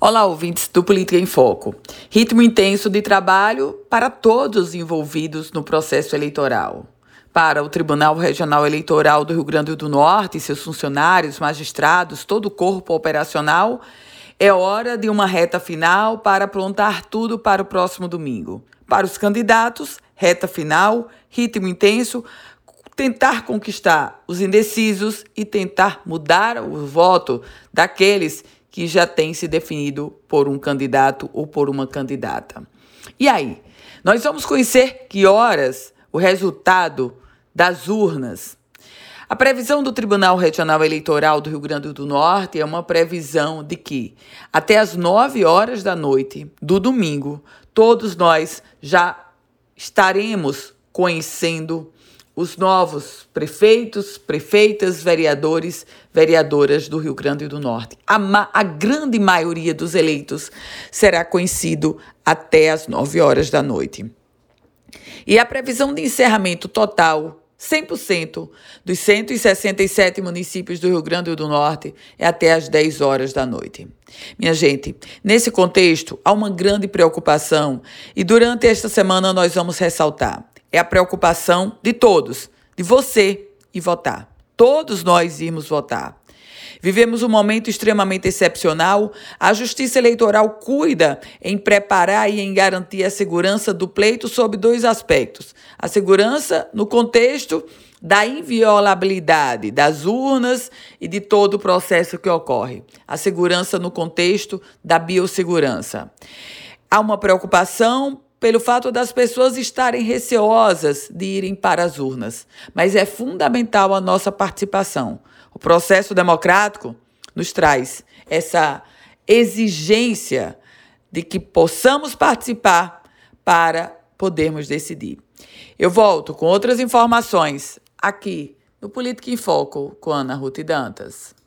Olá, ouvintes do Política em Foco. Ritmo intenso de trabalho para todos envolvidos no processo eleitoral. Para o Tribunal Regional Eleitoral do Rio Grande do Norte, seus funcionários, magistrados, todo o corpo operacional, é hora de uma reta final para aprontar tudo para o próximo domingo. Para os candidatos, reta final, ritmo intenso, tentar conquistar os indecisos e tentar mudar o voto daqueles que já tem se definido por um candidato ou por uma candidata. E aí? Nós vamos conhecer que horas o resultado das urnas. A previsão do Tribunal Regional Eleitoral do Rio Grande do Norte é uma previsão de que até as 9 horas da noite do domingo, todos nós já estaremos conhecendo os novos prefeitos, prefeitas, vereadores, vereadoras do Rio Grande do Norte. A, a, grande maioria dos eleitos será conhecido até as 9 horas da noite. E a previsão de encerramento total 100% dos 167 municípios do Rio Grande do Norte é até às 10 horas da noite. Minha gente, nesse contexto, há uma grande preocupação e durante esta semana nós vamos ressaltar é a preocupação de todos, de você e votar. Todos nós irmos votar. Vivemos um momento extremamente excepcional. A Justiça Eleitoral cuida em preparar e em garantir a segurança do pleito sob dois aspectos: a segurança no contexto da inviolabilidade das urnas e de todo o processo que ocorre, a segurança no contexto da biossegurança. Há uma preocupação pelo fato das pessoas estarem receosas de irem para as urnas, mas é fundamental a nossa participação. O processo democrático nos traz essa exigência de que possamos participar para podermos decidir. Eu volto com outras informações aqui no Política em Foco com Ana Ruth Dantas.